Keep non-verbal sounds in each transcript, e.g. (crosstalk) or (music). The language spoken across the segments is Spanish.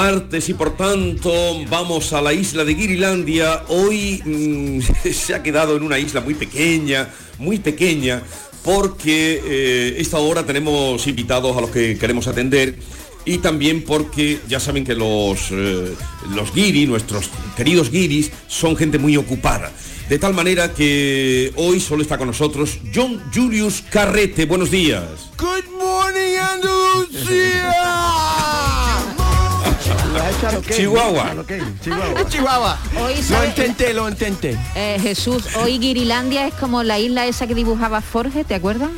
Martes y por tanto vamos a la isla de Guirilandia. Hoy mm, (laughs) se ha quedado en una isla muy pequeña, muy pequeña, porque eh, esta hora tenemos invitados a los que queremos atender y también porque ya saben que los, eh, los guiri, nuestros queridos guiris, son gente muy ocupada. De tal manera que hoy solo está con nosotros John Julius Carrete. Buenos días. Good morning, Andalucía. Chihuahua. Chihuahua. Hoy Lo intenté, lo intenté. Eh, Jesús, hoy Guirilandia es como la isla esa que dibujaba Forge, ¿te acuerdas?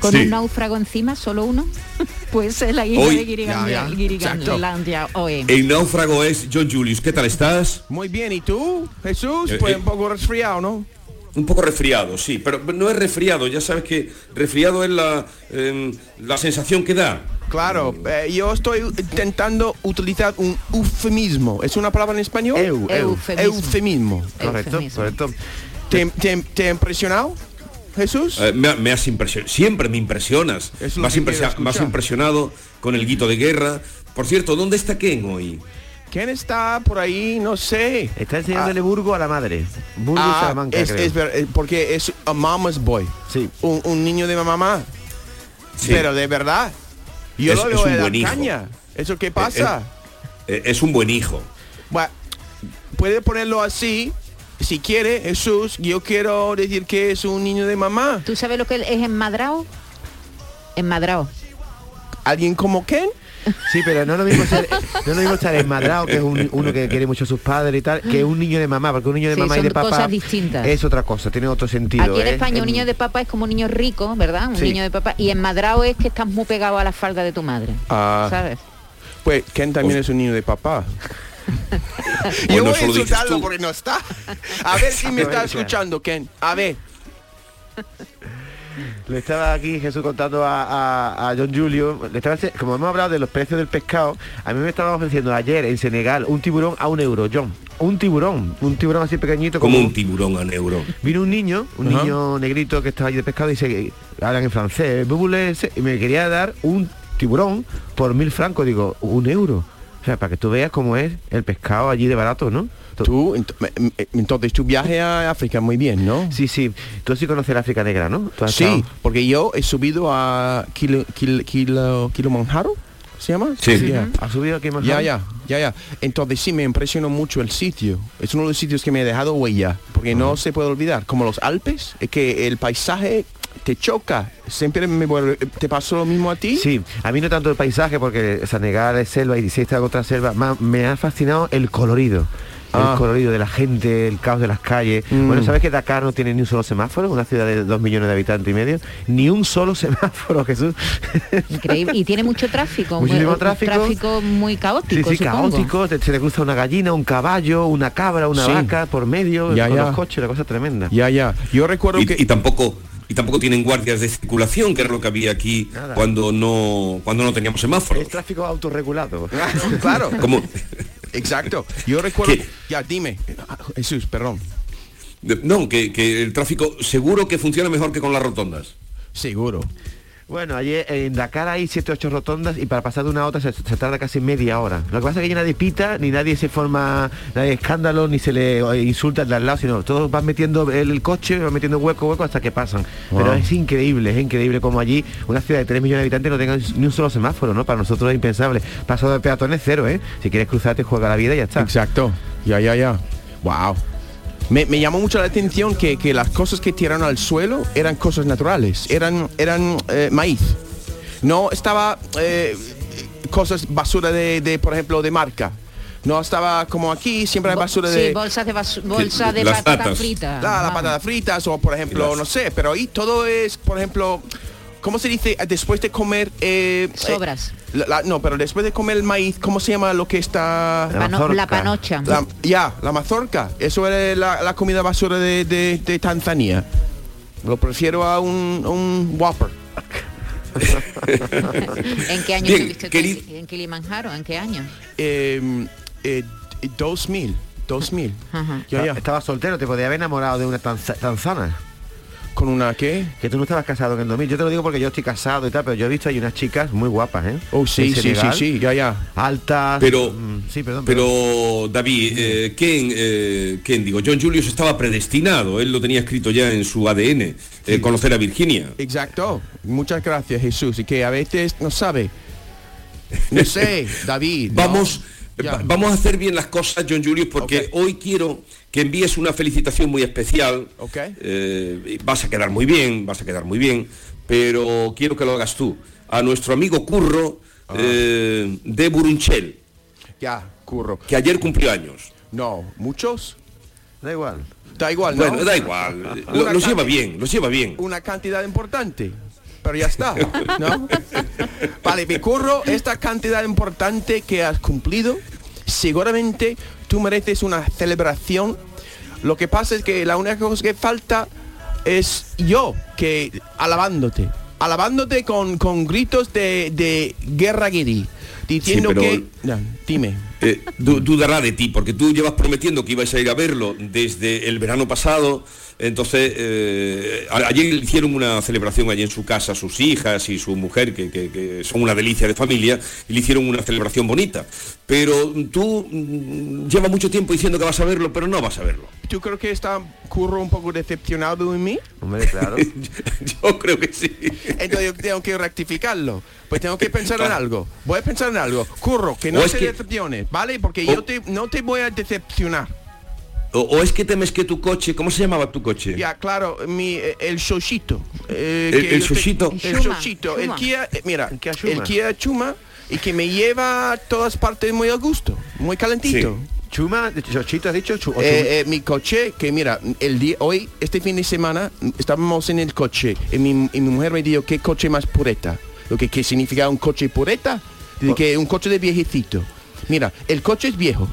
Con Sí. un náufrago encima, solo uno. (laughs) Pues es la isla Hoy- de Guirilandia, hoy. El náufrago es John Julius. ¿Qué tal estás? Muy bien, ¿y tú, Jesús? Eh, Pues eh. un poco resfriado, ¿no? Un poco resfriado, sí, pero no es resfriado, ya sabes que resfriado es la, em, la sensación que da. Claro, eh, yo estoy intentando utilizar un eufemismo. ¿Es una palabra en español? Eu, eu. Eufemismo. Eufemismo. Correcto, Eufemismo. correcto. ¿Te, te- te ha impresionado, Jesús? Eh, me, ha- me has impresionado, siempre me impresionas. Escuchar. impresionado con el guito de guerra. Por cierto, ¿dónde está Ken hoy? ¿Quién está por ahí? No sé. Está enseñándole Burgo a la madre. Burgo Ah, Salamanca, es, creo. es ver- eh, porque es a mama's boy. Sí. Un, un niño de mamá. Sí. Pero de verdad. Yo Es- lo es veo un en la buen hijo. caña. ¿Eso qué pasa? Eh, es un buen hijo. Bueno, puede ponerlo así. Si quiere, Jesús, yo quiero decir que es un niño de mamá. ¿Tú sabes lo que es enmadrado? Enmadrado. ¿Alguien como Ken? Sí, pero no es lo mismo ser, no es lo mismo estar enmadrado, que es un- uno que quiere mucho a sus padres y tal, que un niño de mamá, porque un niño de Sí, mamá y de papá cosas distintas. es otra cosa, tiene otro sentido. Aquí en ¿eh? España un niño de papá es como un niño rico, ¿verdad? Un Sí. niño de papá. Y enmadrado es que estás muy pegado a la falda de tu madre. Ah. ¿Sabes? Pues Ken también es un niño de papá. (laughs) Yo voy a insultarlo porque no está. A ver si me está escuchando, Ken. A ver. Le estaba aquí Jesús contando a, a- a John Julio, le estaba, como hemos hablado de los precios del pescado, a mí me estaban ofreciendo ayer en Senegal un tiburón a un euro, John. Un tiburón, un tiburón así pequeñito Como un tiburón a euro. Vino un niño, un niño negrito que estaba allí de pescado y se hablan en francés, y me quería dar un tiburón por mil francos, digo, un euro. O sea, para que tú veas cómo es el pescado allí de barato, ¿no? Tú, entonces tu viaje a África muy bien, ¿no? Sí, sí. Tú sí conoces África Negra, ¿no? Sí, estado- porque yo he subido a Kilo, Kilo, Kilo, Kilimanjaro, ¿se llama? Sí. Ya. ¿Has subido aquí más Ya, ya, ya, ya. Entonces sí me impresionó mucho el sitio. Es uno de los sitios que me ha dejado huella, porque no se puede olvidar. Como los Alpes, es que el paisaje te choca. Siempre me vuelve- ¿Te pasó lo mismo a ti? Sí, a mí no tanto el paisaje, porque Senegal es selva y si está otra selva, ma- me ha fascinado el colorido. Ah. El colorido de la gente, el caos de las calles. Mm. Bueno, ¿sabes que Dakar no tiene ni un solo semáforo? Una ciudad de dos millones de habitantes y medio. Ni un solo (laughs) semáforo, Jesús. Increíble. Y tiene mucho tráfico. muy- Muchísimo un tráfico. muy Sí, caótico. sí, supongo. caótico, te- se te cruza una gallina, un caballo, una cabra, una Sí. vaca por medio, Ya, con ya. los coches, la cosa tremenda. Ya, ya. Yo recuerdo Y, que... y tampoco y tampoco tienen guardias de circulación, que es lo que había aquí Nada. cuando no cuando no teníamos semáforos. Es tráfico autorregulado. (laughs) claro. Como Exacto. Yo recuerdo... ¿Qué? Ya, dime. Jesús, perdón. no, que, que el tráfico seguro que funciona mejor que con las rotondas. Seguro. Bueno, ayer en Dakar hay 7 8 rotondas y para pasar de una a otra se, se tarda casi media hora. Lo que pasa es que nadie pita, ni nadie se forma nadie escándalo, ni se le eh, insulta al de al lado, sino todos van metiendo el, el coche, van metiendo hueco, hueco hasta que pasan. Pero es increíble, es increíble como allí una ciudad de 3 millones de habitantes no tenga ni un solo semáforo, ¿no? Para nosotros es impensable. Pasado de peatones cero, ¿eh? Si quieres cruzarte, juega la vida y ya está. Exacto. Ya, ya, ya. Wow. Me, me llamó mucho la atención que, que las cosas que tiraron al suelo eran cosas naturales, eran, eran eh, maíz. No estaba eh, cosas basura de, de, por ejemplo, de marca. No estaba como aquí, siempre hay Bo- basura sí, de... bolsas de, basu- bolsa de las patatas fritas. La, la vamos. patatas fritas o por ejemplo, las- no sé, pero ahí todo es, por ejemplo, ¿cómo se dice? Después de comer... eh, eh, Sobras. la- la- no, pero después de comer el maíz, ¿cómo se llama lo que está... La Pano- mazorca. la panocha. La- ya, la mazorca. Eso era la, la comida basura de, de- de Tanzania. Lo prefiero a un, un Whopper. (laughs) ¿En qué año Bien, estuviste tú queri- en, Kilimanjaro? ¿En qué año? Eh, eh, 2000. 2000. Ajá. Ya, ya. Estaba soltero, te podía haber enamorado de una tanza- tanzana. ¿Con una qué? Que tú no estabas casado en el 2000. Yo te lo digo porque yo estoy casado y tal, pero yo he visto hay unas chicas muy guapas, ¿eh? Oh, sí, sí, sí, sí, ya, ya. Altas. Pero- mm, sí, perdón. perdón. Pero David, eh, eh, Ken, digo, John Julius estaba predestinado, él lo tenía escrito ya en su ADN, eh, conocer a Virginia. Exacto. Muchas gracias, Jesús. Y que a veces no sabe. No sé, (laughs) David. ¿no? Vamos, Ya. vamos a hacer bien las cosas, John Julius, porque hoy quiero que envíes una felicitación muy especial. Ok. Eh, vas a quedar muy bien, vas a quedar muy bien, pero quiero que lo hagas tú. A nuestro amigo Curro Ah. eh, de Burunchel, Ya, curro. que ayer cumplió años. No, muchos. Da igual. Da igual, ¿no? Bueno, da igual, (laughs) lo- los lleva bien, los lleva bien. una cantidad importante. Pero ya está, ¿no? (laughs) Vale, mi curro, esta cantidad importante que has cumplido, seguramente tú mereces una celebración. Lo que pasa es que la única cosa que falta es yo, que alabándote. Alabándote con, con gritos de, de guerra guiri. Diciendo que... Dime. Eh, du- dudará de ti, porque tú llevas prometiendo que ibas a ir a verlo desde el verano pasado. Entonces, eh, ayer le hicieron una celebración allí en su casa, sus hijas y su mujer, que, que- que son una delicia de familia, y le hicieron una celebración bonita. Pero tú mm, llevas mucho tiempo diciendo que vas a verlo, pero no vas a verlo. ¿Tú creo que está curro un poco decepcionado en mí? Hombre, claro. (laughs) Yo creo que sí. Entonces yo tengo que rectificarlo. Pues tengo que pensar en algo. Voy a pensar en algo. Curro, que no te que- decepciones, ¿vale? Porque O- yo te, no te voy a decepcionar. O, o es que temes que tu coche, ¿cómo se llamaba tu coche? Ya, claro, mi, eh, el Shoshito. eh, ¿El- que el te-? El Shuma. El Shuma. Kia, eh, mira, El Kia el Chuma y que me lleva a todas partes muy a gusto, muy calentito. Chuma, Chochito, has dicho. Chu- o Eh, eh, mi coche, que mira, el día hoy, este fin de semana, estábamos en el coche y mi, y mi mujer me dijo, ¿qué coche más pureta? Lo que, ¿qué significa un coche pureta? Dice que un coche de viejecito. Mira, el coche es viejo,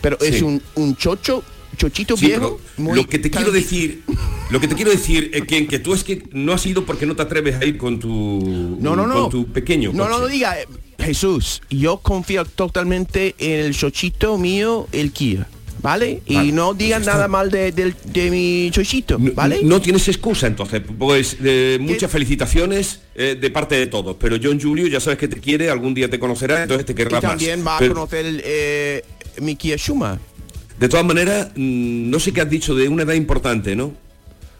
pero es Sí. un, un chocho, chochito Sí, viejo. muy lo que te quiero decir, lo que te quiero decir es que, que tú es que no has ido porque no te atreves a ir con tu No, no, no. con tu pequeño No, no, coche. no diga. eh, Jesús, yo confío totalmente en el chochito mío, el Kia. ¿Vale? Y no digan nada mal de, de mi chochito, ¿vale? no tienes excusa entonces, pues eh, muchas felicitaciones eh, de parte de todos, pero John Julio ya sabes que te quiere, algún día te conocerá, entonces te y querrá más. también va a conocer eh, mi Kia Shuma. De todas maneras, mm, no sé qué has dicho de una edad importante, ¿no?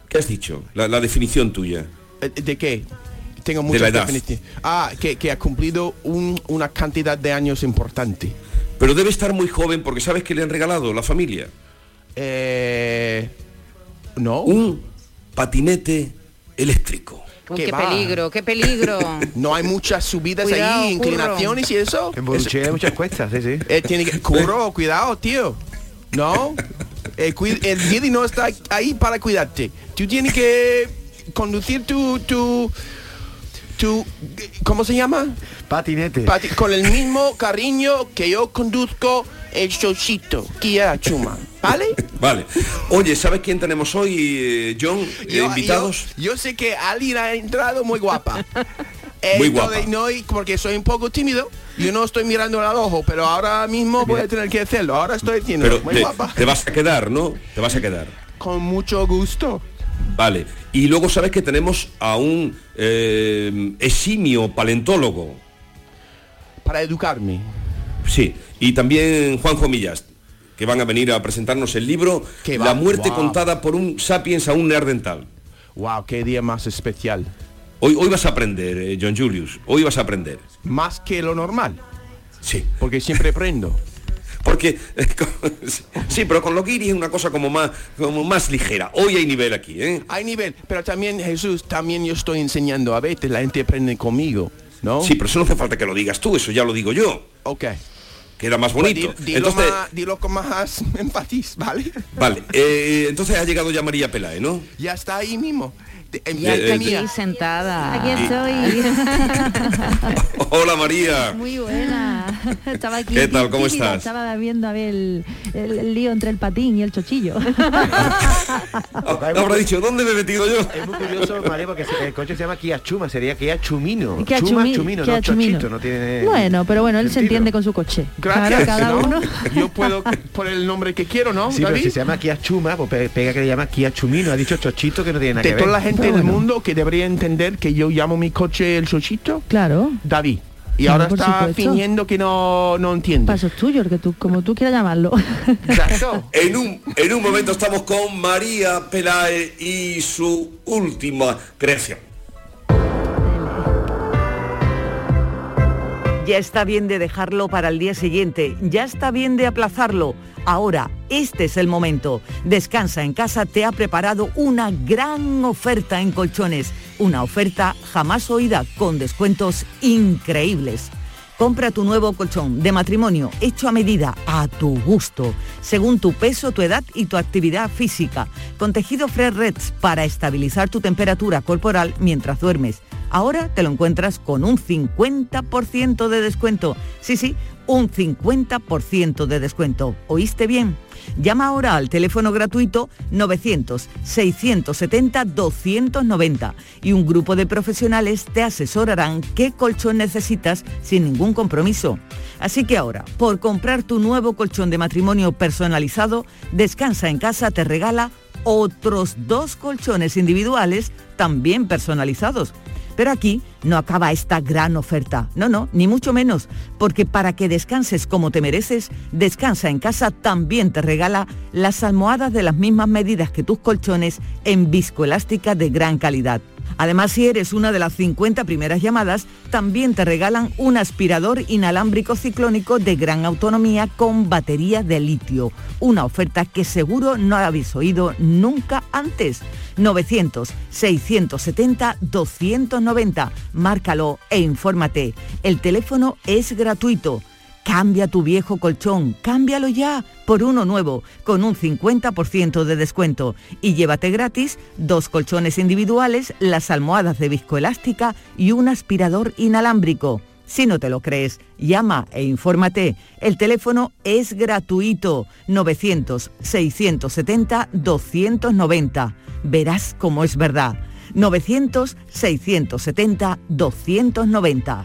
¿Qué has dicho? La, la definición tuya. Eh, ¿De qué? Tengo muchas la edad. definiciones. Ah, que, que ha cumplido un- una cantidad de años importante. Pero debe estar muy joven porque sabes que le han regalado la familia Eh, no. un patinete eléctrico. Uy, ¿Qué peligro, qué peligro. (laughs) No hay muchas subidas Cuidado, ahí, curro. inclinaciones y eso. En Boruché hay muchas cuestas, sí, sí. Eh, tiene que curro, (laughs) cuidado, tío. No, el, cui- el guiri no está ahí para cuidarte. Tú tienes que conducir tu, tu, tu, ¿cómo se llama? Patinete. Pati- con el mismo cariño que yo conduzco el Shoshito, Kia Chuma, ¿vale? Vale. Oye, ¿sabes quién tenemos hoy, eh, John? Eh, Yo- invitados. Yo, yo sé que alguien ha entrado muy guapa. Muy Entonces, guapa. No, porque soy un poco tímido, yo no estoy mirando al ojo, pero ahora mismo voy a tener que hacerlo. Ahora estoy diciendo, Pero muy te, guapa. te vas a quedar, ¿no? Te vas a quedar. Con mucho gusto. Vale. Y luego sabes que tenemos a un eh, eximio paleontólogo. Para educarme. Sí. Y también Juanjo Millas, que van a venir a presentarnos el libro La muerte contada por un sapiens a un neandertal. Wow, qué día más especial. Hoy, hoy vas a aprender, eh, John Julius. Hoy vas a aprender. Más que lo normal, Sí. porque siempre aprendo. Porque (laughs) sí, pero con lo guiri es una cosa como más, como más ligera. Hoy hay nivel aquí, ¿eh? Hay nivel, pero también Jesús, también yo estoy enseñando a veces, la gente aprende conmigo, ¿no? Sí, pero eso no hace falta que lo digas tú, eso ya lo digo yo. Ok. queda más bonito. Di- dilo, Entonces, más- dilo con más (laughs) énfasis, ¿vale? vale, eh, entonces ha llegado ya María Peláez, ¿no? Ya está ahí mismo. Ya aquí sentada. Aquí estoy. (laughs) Hola María. Muy buena. (laughs) Estaba aquí. ¿Qué tal? ¿Cómo tímida, estás? Estaba viendo a ver el, el- el lío entre el patín y el chochillo. (laughs) Habrá dicho, ¿dónde me he metido yo? Es muy curioso, María, porque se- el coche se llama Kia Chuma, sería Kia Chumino. Kia Chuma, Chumi- Chumino, Kia no Chumino. Chochito, no tiene... Bueno, pero bueno, él se sentido. entiende con su coche. Gracias. Claro, cada ¿no? uno. Yo puedo poner el nombre que quiero, ¿no? Sí, pero David? si se llama Kia Chuma, pues pe- pega que le llama Kia Chumino. Ha dicho Chochito que no tiene nada de que ver. toda la gente Del bueno. mundo que debería entender que yo llamo mi coche el chochito, Claro. David. Y Claro, ahora está supuesto. fingiendo que no, no entiende. Paso es tuyo, el que tú, como tú quieras llamarlo. Exacto. (laughs) En un, en un momento estamos con María Peláez y su última creación. Ya está bien de dejarlo para el día siguiente, ya está bien de aplazarlo. Ahora, este es el momento. Descansa en casa te ha preparado una gran oferta en colchones, una oferta jamás oída con descuentos increíbles. Compra tu nuevo colchón de matrimonio hecho a medida, a tu gusto, según tu peso, tu edad y tu actividad física, con tejido Fresh Reds para estabilizar tu temperatura corporal mientras duermes. Ahora te lo encuentras con un 50% de descuento. Sí, sí, un 50% de descuento. ¿Oíste bien? Llama ahora al teléfono gratuito 900-670-290 y un grupo de profesionales te asesorarán qué colchón necesitas sin ningún compromiso. Así que ahora, por comprar tu nuevo colchón de matrimonio personalizado, Descansa en casa te regala otros dos colchones individuales también personalizados. Pero aquí no acaba esta gran oferta. No, no, ni mucho menos. Porque para que descanses como te mereces, Descansa en casa también te regala las almohadas de las mismas medidas que tus colchones en viscoelástica de gran calidad. Además, si eres una de las 50 primeras llamadas, también te regalan un aspirador inalámbrico ciclónico de gran autonomía con batería de litio. Una oferta que seguro no habéis oído nunca antes. 900-670-290. Márcalo e infórmate. El teléfono es gratuito. Cambia tu viejo colchón, cámbialo ya por uno nuevo, con un 50% de descuento. Y llévate gratis dos colchones individuales, las almohadas de viscoelástica y un aspirador inalámbrico. Si no te lo crees, llama e infórmate. El teléfono es gratuito. 900-670-290. Verás cómo es verdad. 900-670-290.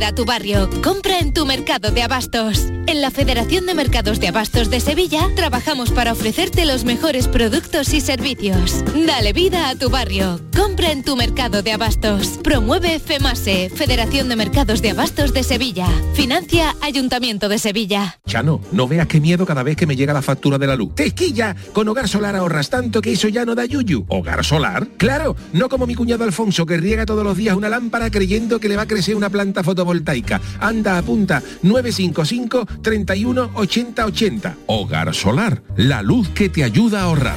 Dale vida a tu barrio. Compra en tu mercado de abastos. En la Federación de Mercados de Abastos de Sevilla trabajamos para ofrecerte los mejores productos y servicios. Dale vida a tu barrio. Compra en tu mercado de abastos. Promueve FEMASE, Federación de Mercados de Abastos de Sevilla. Financia Ayuntamiento de Sevilla. Chano, no veas qué miedo cada vez que me llega la factura de la luz. ¡Tequilla! Con Hogar Solar ahorras tanto que eso ya no da yuyu. ¿Hogar Solar? ¡Claro! No como mi cuñado Alfonso que riega todos los días una lámpara creyendo que le va a crecer una planta fotovoltaica. Anda, apunta 955 31 80 80. Hogar Solar, la luz que te ayuda a ahorrar.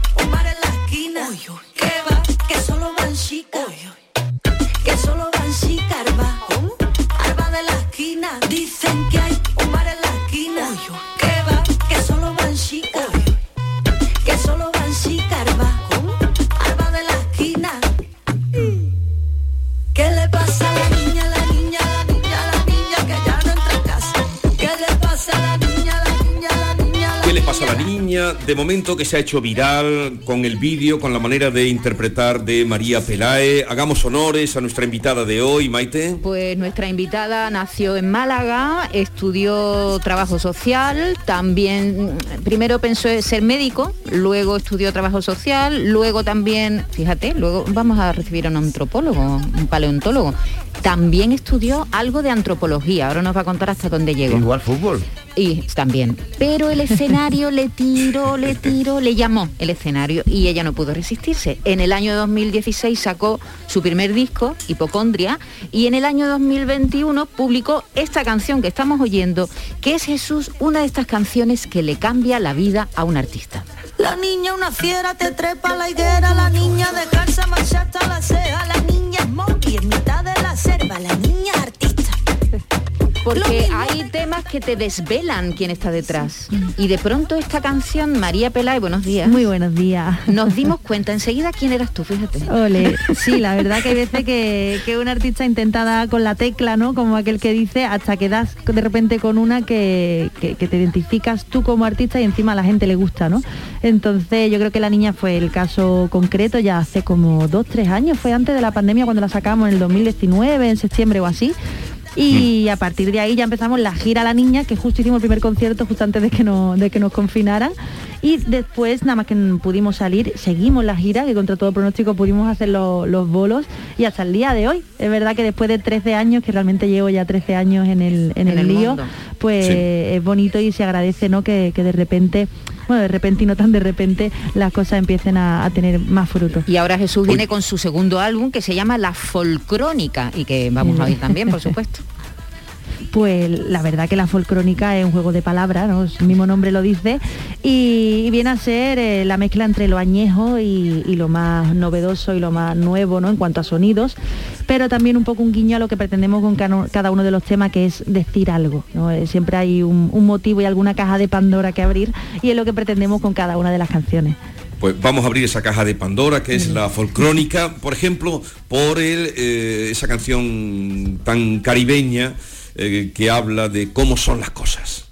De momento que se ha hecho viral con el vídeo, con la manera de interpretar de María Pelae. Hagamos honores a nuestra invitada de hoy, Maite. Pues nuestra invitada nació en Málaga, estudió trabajo social, también primero pensó en ser médico, luego estudió trabajo social, luego también, fíjate, luego vamos a recibir a un antropólogo, un paleontólogo. También estudió algo de antropología, ahora nos va a contar hasta dónde llegó. Igual fútbol. Y también. Pero el escenario le tiró, le tiró, le llamó el escenario y ella no pudo resistirse. En el año 2016 sacó su primer disco, Hipocondria, y en el año 2021 publicó esta canción que estamos oyendo, que es Jesús, una de estas canciones que le cambia la vida a un artista. La niña una fiera te trepa a la higuera, la niña de calza marcha hasta la ceja, la niña es monkey en mitad de la selva, la niña artista. Porque hay temas que te desvelan quién está detrás. Y de pronto esta canción, María Pelae, buenos días. Muy buenos días. Nos dimos cuenta enseguida quién eras tú, fíjate. Ole, sí, la verdad que hay veces que, que un artista intenta dar con la tecla, ¿no? Como aquel que dice, hasta que das de repente con una que, que- que te identificas tú como artista y encima a la gente le gusta, ¿no? Entonces yo creo que la niña fue el caso concreto ya hace como dos, tres años, fue antes de la pandemia cuando la sacamos en el 2019, en septiembre o así. Y a partir de ahí ya empezamos la gira La Niña, que justo hicimos el primer concierto justo antes de que, no, de que nos confinaran. Y después, nada más que pudimos salir, seguimos la gira, que contra todo pronóstico pudimos hacer lo- los bolos y hasta el día de hoy. Es verdad que después de 13 años, que realmente llevo ya 13 años en el, en En el, el lío, mundo. pues Sí. es bonito y se agradece ¿no? que, que de repente, bueno, de repente y no tan de repente, las cosas empiecen a, a tener más frutos. Y ahora Jesús viene con su segundo álbum que se llama La Folcrónica y que vamos a oír también, por (laughs) supuesto. Pues la verdad que la folcrónica es un juego de palabras, ¿no? su mismo nombre lo dice, y, viene a ser eh, la mezcla entre lo añejo y, lo más novedoso y lo más nuevo ¿no? en cuanto a sonidos, pero también un poco un guiño a lo que pretendemos con cada uno de los temas, que es decir algo. ¿no? Eh, Siempre hay un, motivo y alguna caja de Pandora que abrir, y es lo que pretendemos con cada una de las canciones. Pues vamos a abrir esa caja de Pandora, que es la folcrónica, por ejemplo, por el, eh, esa canción tan caribeña eh, que habla de cómo son las cosas.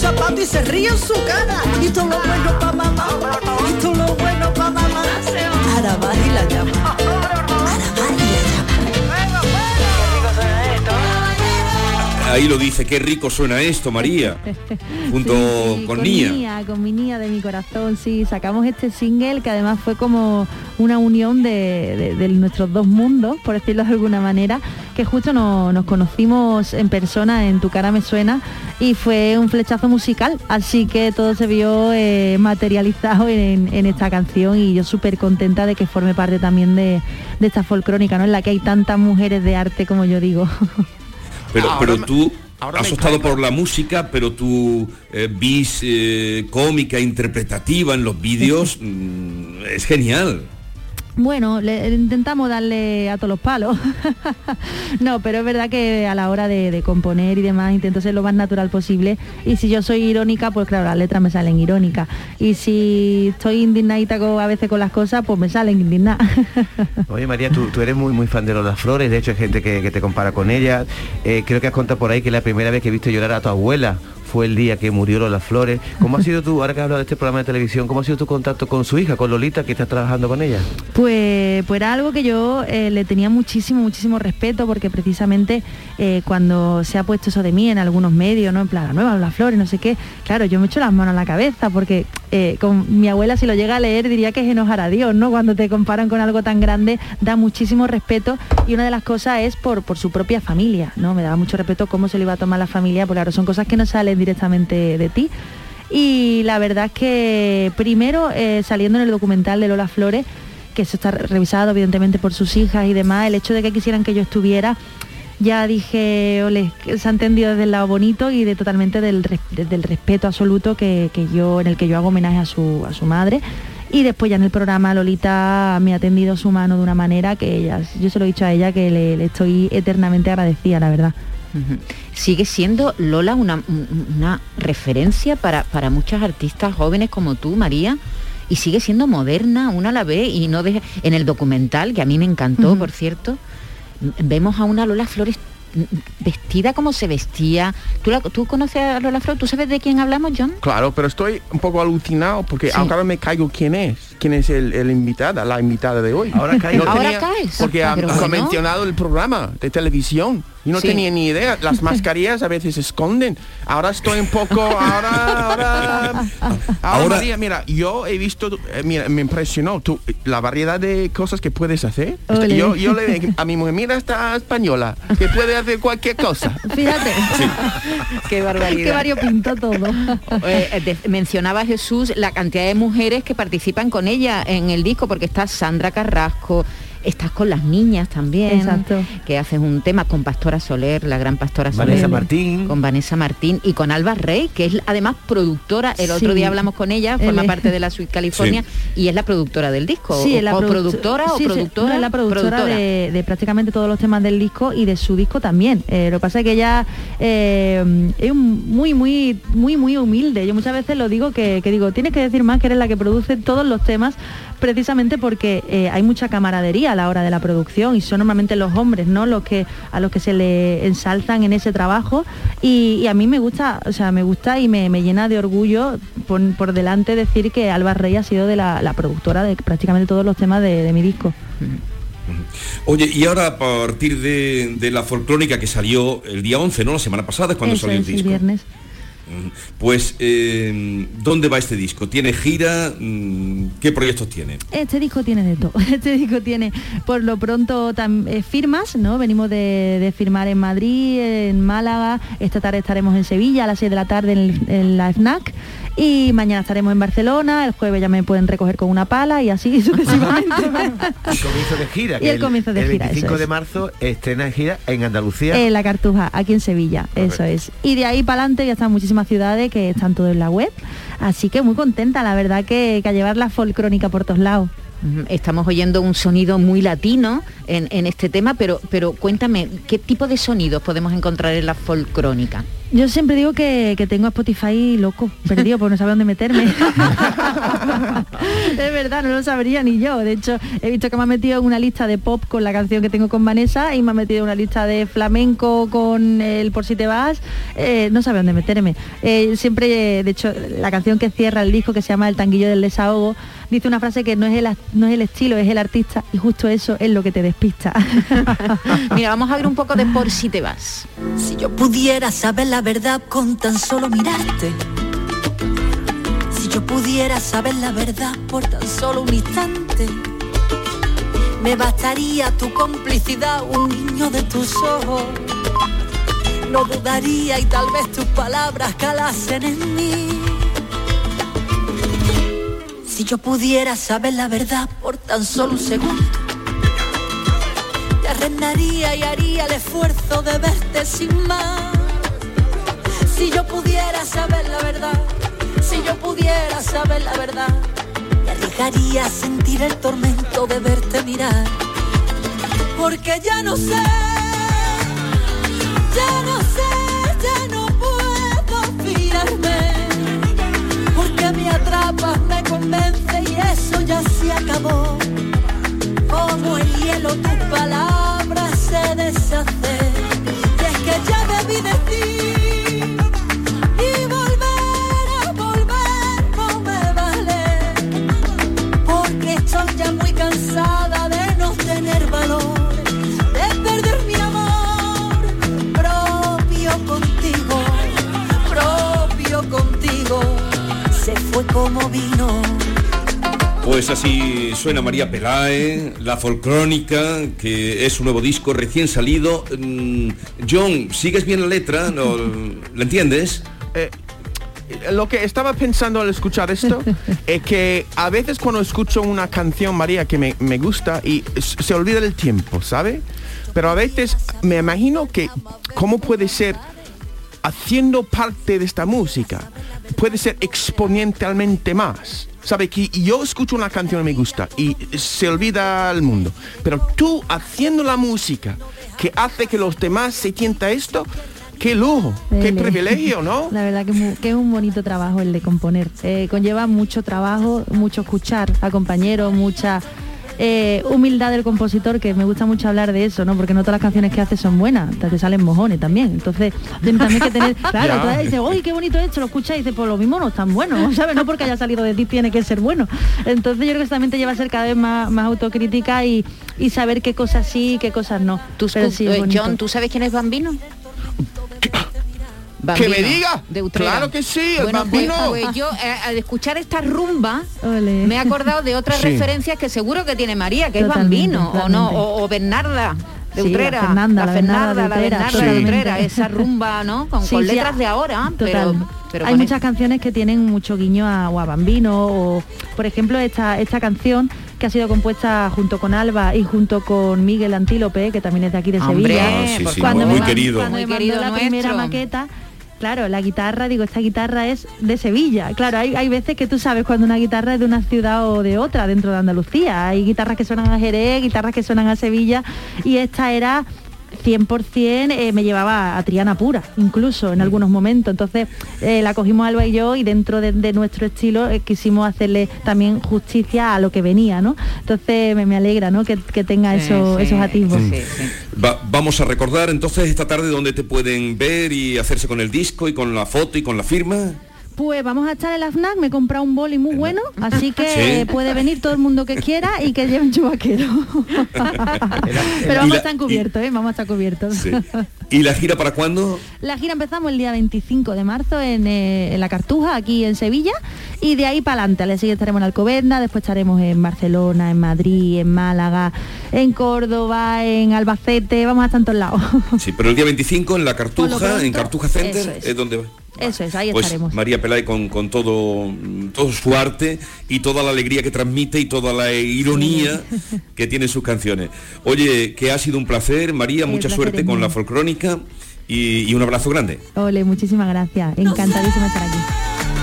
Zapatos y se ríe en su cara. Y todo lo bueno pa' mamá. Y todo lo bueno pa' mamá. Ahora va y la llama. Ahora va y la llama. Ahí lo dice, qué rico suena esto, María. (laughs) Junto Sí, sí, con Nia. Nia, con mi Nia de mi corazón, sí. Sacamos este single que además fue como una unión de, de- de nuestros dos mundos, por decirlo de alguna manera, que justo no- nos conocimos en persona en Tu cara me suena y fue un flechazo musical, así que todo se vio eh, materializado en, en esta canción y yo súper contenta de que forme parte también de, de esta folcrónica, ¿no? En la que hay tantas mujeres de arte como yo digo. (laughs) Pero, pero tú ahora has optado por la música, pero tu eh, vis eh, cómica, interpretativa en los vídeos (laughs) mm, es genial. Bueno, le, intentamos darle a todos los palos. (laughs) no, pero es verdad que a la hora de, componer y demás intento ser lo más natural posible. Y si yo soy irónica, pues claro, las letras me salen irónicas. Y si estoy indignadita a veces con las cosas, pues me salen indignadas. (laughs) Oye María, tú, eres muy muy fan de Lola Flores, de hecho hay gente que, te compara con ella. Eh, creo que has contado por ahí que la primera vez que viste llorar a tu abuela fue el día que murió Lola Flores. ¿Cómo ha sido tú, ahora que has hablado de este programa de televisión, cómo ha sido tu contacto con su hija, con Lolita, que estás trabajando con ella? Pues, pues era algo que yo eh, le tenía muchísimo, muchísimo respeto porque precisamente eh, cuando se ha puesto eso de mí en algunos medios, ¿no? En plan, la nueva Lola Flores, no sé qué, claro, yo me echo las manos a la cabeza porque eh, con mi abuela si lo llega a leer diría que es enojar a Dios, ¿no? Cuando te comparan con algo tan grande, da muchísimo respeto y una de las cosas es por, por su propia familia, ¿no? Me daba mucho respeto cómo se le iba a tomar la familia, porque claro, son cosas que no salen directamente de ti. Y la verdad es que primero, eh, saliendo en el documental de Lola Flores, que eso está revisado evidentemente por sus hijas y demás, el hecho de que quisieran que yo estuviera, ya dije, ole, se ha entendido desde el lado bonito y de totalmente del, respeto absoluto que, que yo, en el que yo hago homenaje a su, a su madre. Y después ya en el programa Lolita me ha tendido su mano de una manera que ella, yo se lo he dicho a ella que le estoy eternamente agradecida, la verdad. Sigue siendo Lola una, un- una referencia para, para muchas artistas jóvenes como tú, María, y sigue siendo moderna, una a la vez, y no deja... En el documental, que a mí me encantó, por cierto, vemos a una Lola Flores vestida como se vestía. ¿Tú, la- ¿Tú conoces a Lola Flores? ¿Tú sabes de quién hablamos, John? Claro, pero estoy un poco alucinado porque Sí. ahora me caigo quién es, quién es el, el invitada, la invitada de hoy. Ahora caigo. Ahora caes. Porque ha, Pero ha bueno. mencionado el programa de televisión. Yo no Sí. tenía ni idea. Las (laughs) mascarillas a veces se esconden. Ahora estoy un poco, ahora, ahora, ahora, Ahora- María, mira, yo he visto, eh, mira, me impresionó tú, la variedad de cosas que puedes hacer. Este. Yo, yo le a mi mujer, mira esta española, que puede hacer cualquier cosa. (laughs) Fíjate, Qué barbaridad. qué variopinto todo. (laughs) Eh, de- mencionaba Jesús la cantidad de mujeres que participan con ella en el disco, porque está Sandra Carrasco, estás con las niñas también, Exacto. que haces un tema con Pastora Soler, la gran Pastora Soler. Vanessa Martín. Con Vanessa Martín y con Alba Rey, que es además productora, el otro día hablamos con ella, forma parte de la Suite California y es la productora del disco. Sí, o, es la o produ- productora sí, o productora. no, es la productora, De, de prácticamente todos los temas del disco y de su disco también. Eh, lo que pasa es que ella eh, es muy, muy, muy, muy humilde. Yo muchas veces lo digo que, que digo, tienes que decir más que eres la que produce todos los temas precisamente porque eh, hay mucha camaradería a la hora de la producción y son normalmente los hombres, ¿no? Los que a los que se le ensalzan en ese trabajo y, y a mí me gusta, o sea, me gusta y me, me llena de orgullo por, por delante decir que Alba Rey ha sido de la, la productora de prácticamente todos los temas de, de mi disco. Oye, y ahora a partir de, de la folclónica que salió el día 11, ¿no? La semana pasada es cuando Eso salió el es, el disco. viernes. Pues, eh, ¿dónde va este disco? ¿Tiene gira? Mm, ¿Qué proyectos tiene? Este disco tiene de todo. (laughs) Este disco tiene, por lo pronto, tam- eh, firmas, ¿no? Venimos de, de firmar en Madrid, en Málaga. Esta tarde estaremos en Sevilla a las 6 de la tarde en, la FNAC. Y mañana estaremos en Barcelona. El jueves ya me pueden recoger con una pala y así (laughs) sucesivamente. El comienzo de gira. Y el comienzo de el gira, 25 eso de es. marzo estrena en gira en Andalucía. en la Cartuja, aquí en Sevilla, eso es. Y de ahí para adelante ya están muchísimas ciudades que están todo en la web. Así que muy contenta, la verdad, que, que a llevar la folcrónica por todos lados. Estamos oyendo un sonido muy latino en, en este tema, pero, pero cuéntame, ¿qué tipo de sonidos podemos encontrar en la folcrónica? Yo siempre digo que, que tengo a Spotify loco, perdido, porque no sabe dónde meterme. (laughs) es verdad, no lo sabría ni yo. De hecho, he visto que me ha metido en una lista de pop con la canción que tengo con Vanessa y me ha metido en una lista de flamenco con el Por si te vas. Eh, no sabe dónde meterme. Eh, siempre, de hecho, la canción que cierra el disco, que se llama El tanguillo del desahogo, dice una frase que no es el, no es el estilo, es el artista y justo eso es lo que te, des- pistas. (laughs) Mira, vamos a ver un poco de por si te vas. Si yo pudiera saber la verdad con tan solo mirarte. Si yo pudiera saber la verdad por tan solo un instante. Me bastaría tu complicidad, un niño de tus ojos. No dudaría y tal vez tus palabras calasen en mí. Si yo pudiera saber la verdad por tan solo un segundo. Arrendaría y haría el esfuerzo de verte sin más. Si yo pudiera saber la verdad, si yo pudiera saber la verdad, me arriesgaría a sentir el tormento de verte mirar. Porque ya no sé, ya no sé, ya no puedo fiarme. Porque me atrapas, me convence y eso ya se acabó. Como el hielo tus palabras se deshacen. Y es que ya debí decir y volver a volver no me vale. Porque estoy ya muy cansada de no tener valor, de perder mi amor propio contigo, propio contigo. Se fue como vino. Pues así suena María Pelae, La Folcrónica, que es un nuevo disco recién salido. Mm, John, ¿sigues bien la letra? ¿No, ¿La entiendes? Eh, lo que estaba pensando al escuchar esto (laughs) es que a veces cuando escucho una canción, María, que me, me gusta y se olvida el tiempo, ¿sabe? Pero a veces me imagino que cómo puede ser haciendo parte de esta música, puede ser exponencialmente más. ¿Sabe? Que yo escucho una canción que me gusta y se olvida el mundo. Pero tú haciendo la música que hace que los demás se sienta esto, qué lujo, qué privilegio, ¿no? (laughs) La verdad que, es mu- que es un bonito trabajo el de componer. Eh, conlleva mucho trabajo, mucho escuchar a compañeros, mucha eh, humildad del compositor, que me gusta mucho hablar de eso, ¿no? Porque no todas las canciones que hace son buenas, te salen mojones también. Entonces, también que tener, (laughs) claro, Ya. entonces dice, uy, qué bonito esto, lo escucha y dice, pues lo mismo no es tan bueno, (laughs) ¿sabes? No porque haya salido de ti tiene que ser bueno. Entonces yo creo que eso también te lleva a ser cada vez más, más autocrítica y, y saber qué cosas sí y qué cosas no. Pero sí, es Eh. John, ¿tú sabes quién es Bambino? Que me diga. de Utrera. Claro que sí, el bueno, pues- Bambino. Pues, yo eh, al escuchar esta rumba me he acordado de otras Sí. referencias que seguro que tiene María, que Totalmente, es Bambino, o no, o, o Bernarda de Sí, la Utrera, Fernanda, la Bernarda de la Utrera, Bernarda. Utrera, esa rumba, ¿no? Con, Sí, con sí, letras de ahora, Total. pero, pero Hay muchas canciones que tienen mucho guiño a, o a Bambino o, por ejemplo, esta, esta canción que ha sido compuesta junto con Alba y junto con Miguel Antílope, que también es de aquí de Hombre, Sevilla. Ah, sí, sí, cuando muy me, querido. Cuando Muy me mandó querido la primera maqueta, claro, la guitarra, digo, esta guitarra es de Sevilla. Claro, hay, hay veces que tú sabes cuando una guitarra es de una ciudad o de otra dentro de Andalucía. Hay guitarras que suenan a Jerez, guitarras que suenan a Sevilla y esta era 100% eh, me llevaba a Triana pura, incluso en algunos momentos. Entonces eh, la cogimos Alba y yo y dentro de, de nuestro estilo eh, quisimos hacerle también justicia a lo que venía, ¿no? Entonces me, me alegra, ¿no? Que, que tenga Sí, eso- sí, esos atisbos. Va- vamos a recordar entonces esta tarde donde te pueden ver y hacerse con el disco y con la foto y con la firma. Pues vamos a estar en la FNAC, me he comprado un boli muy bueno, (laughs) así que Sí. puede venir todo el mundo que quiera y que lleve un chubaquero. (laughs) Pero Y vamos la- a estar cubiertos, ¿eh? Vamos a estar cubiertos. Sí. ¿Y la gira para cuándo? La gira empezamos el día 25 de marzo en, eh, en La Cartuja, aquí en Sevilla, y de ahí para adelante. Al día estaremos en Alcobendas, después estaremos en Barcelona, en Madrid, en Málaga, en Córdoba, en Albacete, vamos a todos lados. Sí, pero el día 25 en la Cartuja, pronto, en Cartuja Center, es donde va. Eso es, ahí Pues estaremos. María Pelay con, con todo, todo su arte y toda la alegría que transmite y toda la ironía (laughs) que tiene sus canciones. Oye, que ha sido un placer, María, El mucha placer suerte con mío. la folcrónica y, y un abrazo grande. Ole, muchísimas gracias. Encantadísima estar aquí.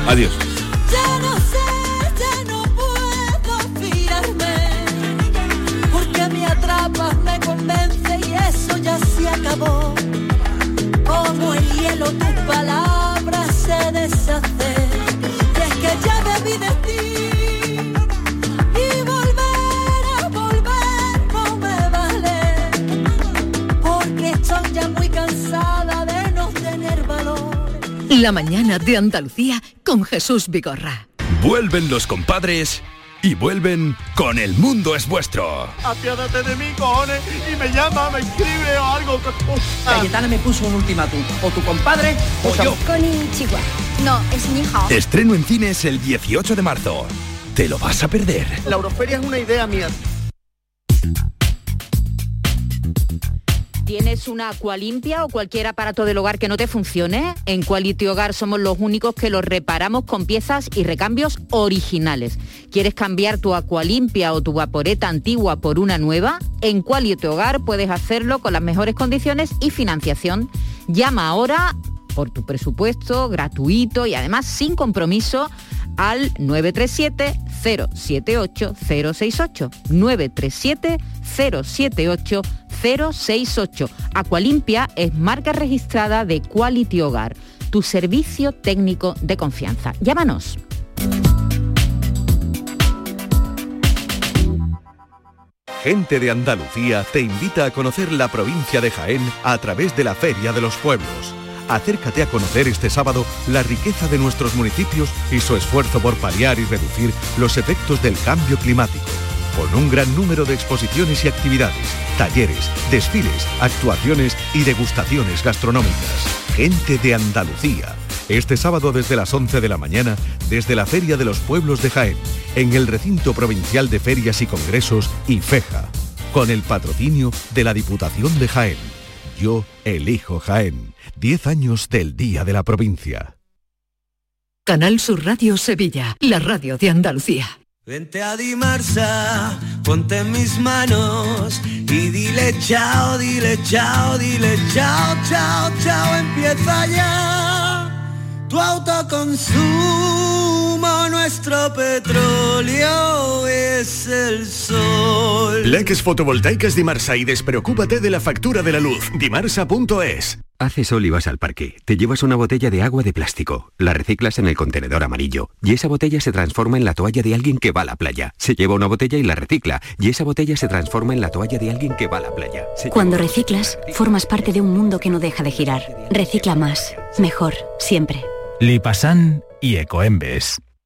Adiós. Me convence y eso ya se acabó. Como el hielo se deshacen, y es que ya debí decir y volver a volver no me vale, porque estoy ya muy cansada de no tener valor. La mañana de Andalucía con Jesús Vigorra. Vuelven los compadres y vuelven con El Mundo es Vuestro. Apiádate de mí, cojones, y me llama, me escribe o algo. Cayetana me puso un ultimátum. O tu compadre o yo. Chihuahua. No, es mi hija. Estreno en cines el 18 de marzo. ¿Te lo vas a perder? La Euroferia es una idea mía. ¿Tienes una Aqualimpia o cualquier aparato del hogar que no te funcione? En Quality Hogar somos los únicos que los reparamos con piezas y recambios originales. ¿Quieres cambiar tu Aqualimpia o tu vaporeta antigua por una nueva? En Quality Hogar puedes hacerlo con las mejores condiciones y financiación. Llama ahora por tu presupuesto gratuito y además sin compromiso al 937 078 068 937 078 068. Aqualimpia es marca registrada de Quality Hogar, tu servicio técnico de confianza. Llámanos. Gente de Andalucía te invita a conocer la provincia de Jaén a través de la Feria de los Pueblos. Acércate a conocer este sábado la riqueza de nuestros municipios y su esfuerzo por paliar y reducir los efectos del cambio climático con un gran número de exposiciones y actividades, talleres, desfiles, actuaciones y degustaciones gastronómicas. Gente de Andalucía. Este sábado desde las 11 de la mañana, desde la Feria de los Pueblos de Jaén, en el recinto provincial de ferias y congresos IFEJA, con el patrocinio de la Diputación de Jaén. Yo elijo Jaén. 10 años del Día de la Provincia. Canal Sur Radio Sevilla, la radio de Andalucía. Vente a Dimarsa, ponte en mis manos y dile chao, dile chao, dile chao, chao, chao, empieza ya tu autoconsumo, nuestro petróleo es el sol. Leques fotovoltaicas Dimarsa y despreocúpate de la factura de la luz. Dimarsa.es. Hace sol y vas al parque. Te llevas una botella de agua de plástico. La reciclas en el contenedor amarillo. Y esa botella se transforma en la toalla de alguien que va a la playa. Se lleva una botella y la recicla. Y esa botella se transforma en la toalla de alguien que va a la playa. Se Cuando reciclas, formas parte de un mundo que no deja de girar. Recicla más, mejor, siempre. Lipasan y Ecoembes.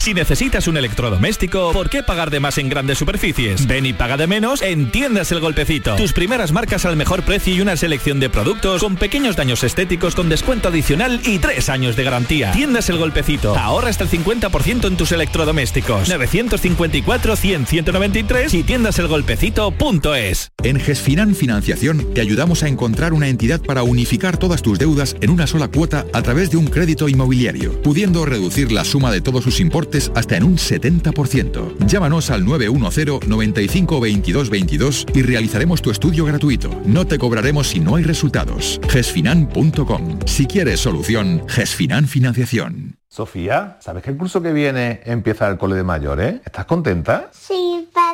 Si necesitas un electrodoméstico, ¿por qué pagar de más en grandes superficies? Ven y paga de menos en Tiendas El Golpecito. Tus primeras marcas al mejor precio y una selección de productos con pequeños daños estéticos con descuento adicional y tres años de garantía. Tiendas El Golpecito. Ahorra hasta el 50% en tus electrodomésticos. 954-100-193 y tiendaselgolpecito.es. En Gesfinan Financiación te ayudamos a encontrar una entidad para unificar todas tus deudas en una sola cuota a través de un crédito inmobiliario, pudiendo reducir la suma de todos sus importes hasta en un 70%. Llámanos al 910 95 22 22 y realizaremos tu estudio gratuito. No te cobraremos si no hay resultados. gesfinan.com. Si quieres solución, Gesfinan Financiación. Sofía, ¿sabes que el curso que viene empieza el cole de mayores? ¿Estás contenta? Sí,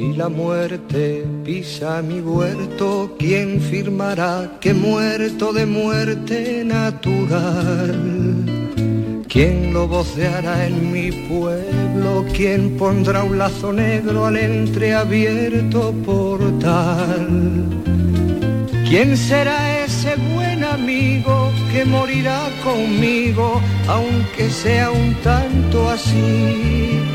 Si la muerte pisa mi huerto, ¿quién firmará que muerto de muerte natural? ¿Quién lo voceará en mi pueblo? ¿Quién pondrá un lazo negro al entreabierto portal? ¿Quién será ese buen amigo que morirá conmigo, aunque sea un tanto así.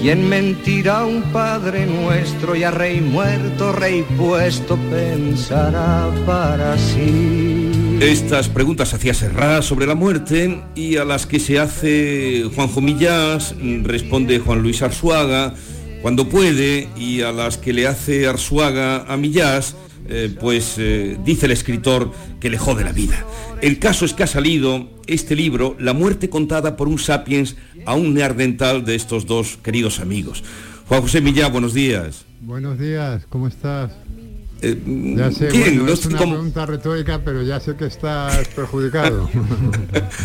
¿Quién mentirá un Padre nuestro y a Rey muerto, Rey puesto, pensará para sí? Estas preguntas hacía Serra sobre la muerte y a las que se hace Juanjo Millás responde Juan Luis Arzuaga cuando puede y a las que le hace Arzuaga a Millás eh, pues eh, dice el escritor que le jode la vida. El caso es que ha salido este libro, La muerte contada por un sapiens a un neardental de estos dos queridos amigos. Juan José Millá, buenos días. Buenos días, ¿cómo estás? Eh, ya sé, bien, bueno, no es una cómo- pregunta retórica, pero ya sé que estás perjudicado.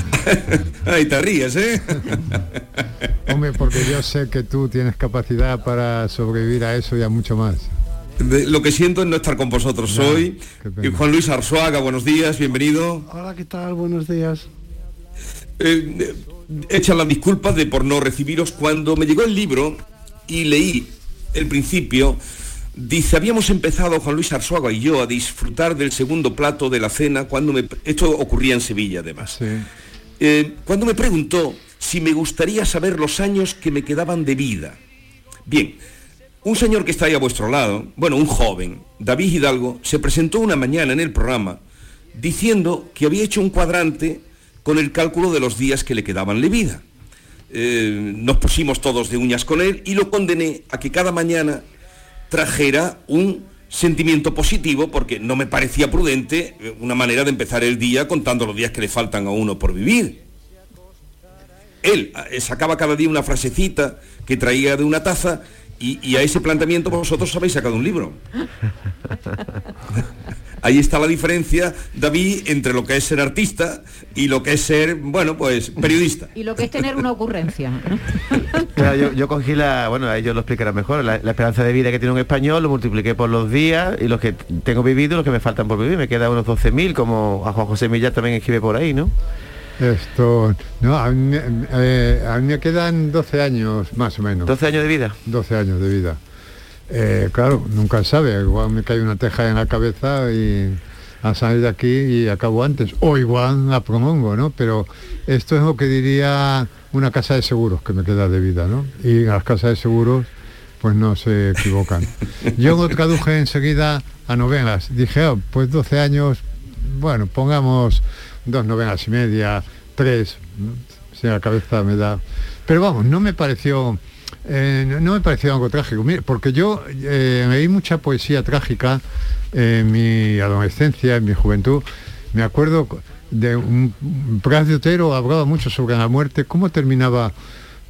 (laughs) Ay, te ríes, ¿eh? Hombre, porque yo sé que tú tienes capacidad para sobrevivir a eso y a mucho más. De- lo que siento es no estar con vosotros Ya, hoy. Y Juan Luis Arzuaga, buenos días, bienvenido. Hola, ¿qué tal? Buenos días. Eh, eh, echan las disculpas de por no recibiros. Cuando me llegó el libro y leí el principio, dice, habíamos empezado Juan Luis Arzuaga y yo a disfrutar del segundo plato de la cena cuando me... Esto ocurría en Sevilla además. Eh, cuando me preguntó si me gustaría saber los años que me quedaban de vida. Bien, un señor que está ahí a vuestro lado, bueno, un joven, David Hidalgo, se presentó una mañana en el programa diciendo que había hecho un cuadrante con el cálculo de los días que le quedaban de vida. Eh, nos pusimos todos de uñas con él y lo condené a que cada mañana trajera un sentimiento positivo porque no me parecía prudente eh, una manera de empezar el día contando los días que le faltan a uno por vivir. Él eh, sacaba cada día una frasecita que traía de una taza y, y a ese planteamiento vosotros habéis sacado un libro. (laughs) Ahí está la diferencia, David, entre lo que es ser artista y lo que es ser, bueno, pues periodista. Y lo que es tener una ocurrencia. ¿no? (laughs) Claro, yo, yo cogí la, bueno, ellos lo explicarán mejor, la, la esperanza de vida que tiene un español, lo multipliqué por los días y los que tengo vivido y los que me faltan por vivir. Me queda unos 12.000, como a Juan José Millar también escribe por ahí, ¿no? Esto, no, a mí, me- eh, a mí me quedan 12 años más o menos. 12 años de vida. 12 años de vida. Eh, claro, nunca sabe, igual me cae una teja en la cabeza y a salir de aquí y acabo antes. O igual la promongo, ¿no? Pero esto es lo que diría una casa de seguros que me queda de vida, ¿no? Y las casas de seguros pues no se equivocan. (laughs) Yo lo traduje enseguida a novelas. Dije, "Oh, pues 12 años, bueno, pongamos dos novelas y media, tres, si la cabeza me da. Pero vamos, no me pareció, eh, no- me pareció algo trágico, porque yo eh, leí mucha poesía trágica en mi adolescencia, en mi juventud. Me acuerdo de un Braz de Otero hablaba mucho sobre la muerte, cómo terminaba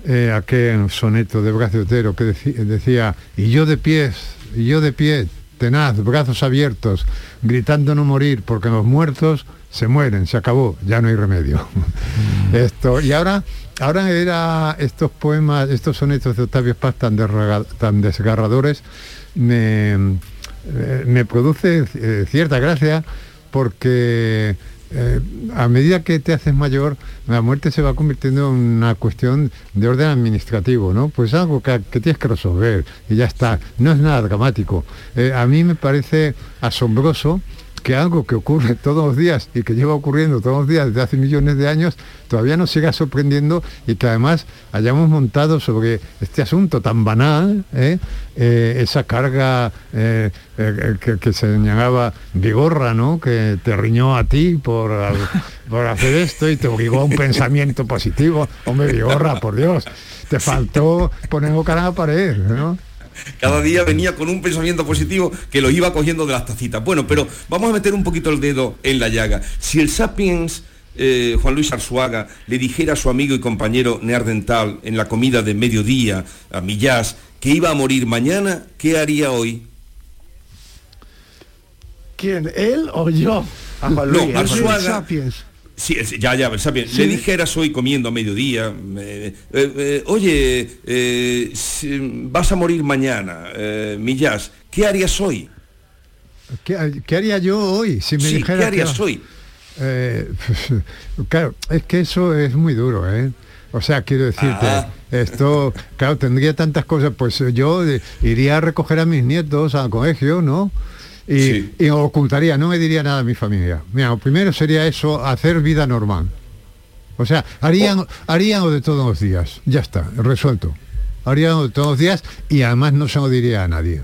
eh, aquel soneto de Braz de Otero que decía, y yo de pies, y yo de pie, tenaz, brazos abiertos, gritando no morir, porque los muertos se mueren, se acabó, ya no hay remedio. Esto, y ahora, ahora era estos poemas, estos sonetos de Octavio Paz tan, desgarradores, me, eh, me produce eh, cierta gracia porque eh, a medida que te haces mayor, la muerte se va convirtiendo en una cuestión de orden administrativo, ¿no? Pues algo que, que tienes que resolver y ya está. No es nada dramático. Eh, a mí me parece asombroso que algo que ocurre (laughs) todos los días y que lleva ocurriendo todos los días desde hace millones de años todavía nos siga sorprendiendo y que además hayamos montado sobre este asunto tan banal ¿eh? Eh, esa carga eh, que, que se señalaba Vigorra, ¿no? que te riñó a ti por, (laughs) por hacer esto y te obligó a un pensamiento positivo. Hombre, Vigorra, por Dios, te faltó poner cara a la pared, ¿no? Cada día venía con un pensamiento positivo que lo iba cogiendo de las tacitas. Bueno, pero vamos a meter un poquito el dedo en la llaga. Si el Sapiens, eh, Juan Luis Arzuaga, le dijera a su amigo y compañero Neardental en la comida de mediodía, a Millás, que iba a morir mañana, ¿qué haría hoy? ¿Quién? ¿Él o yo? A Juan No, Luis. Arzuaga. Sí, ya, ya, el Sapiens. Sí. Le dijeras hoy comiendo a mediodía, eh, eh, eh, oye, eh, si vas a morir mañana, Millás, ¿qué harías hoy? ¿Qué, qué haría yo hoy si me Sí, dijera ¿qué harías que- hoy? (laughs) Claro, es que eso es muy duro, ¿eh? O sea, quiero decirte, Ah. esto, claro, tendría tantas cosas, pues yo iría a recoger a mis nietos al colegio, ¿no? Y, y ocultaría, no me diría nada a mi familia. Mira, lo primero sería eso, hacer vida normal. O sea, harían, harían lo de todos los días. Ya está, resuelto. Harían lo de todos los días y además no se lo diría a nadie.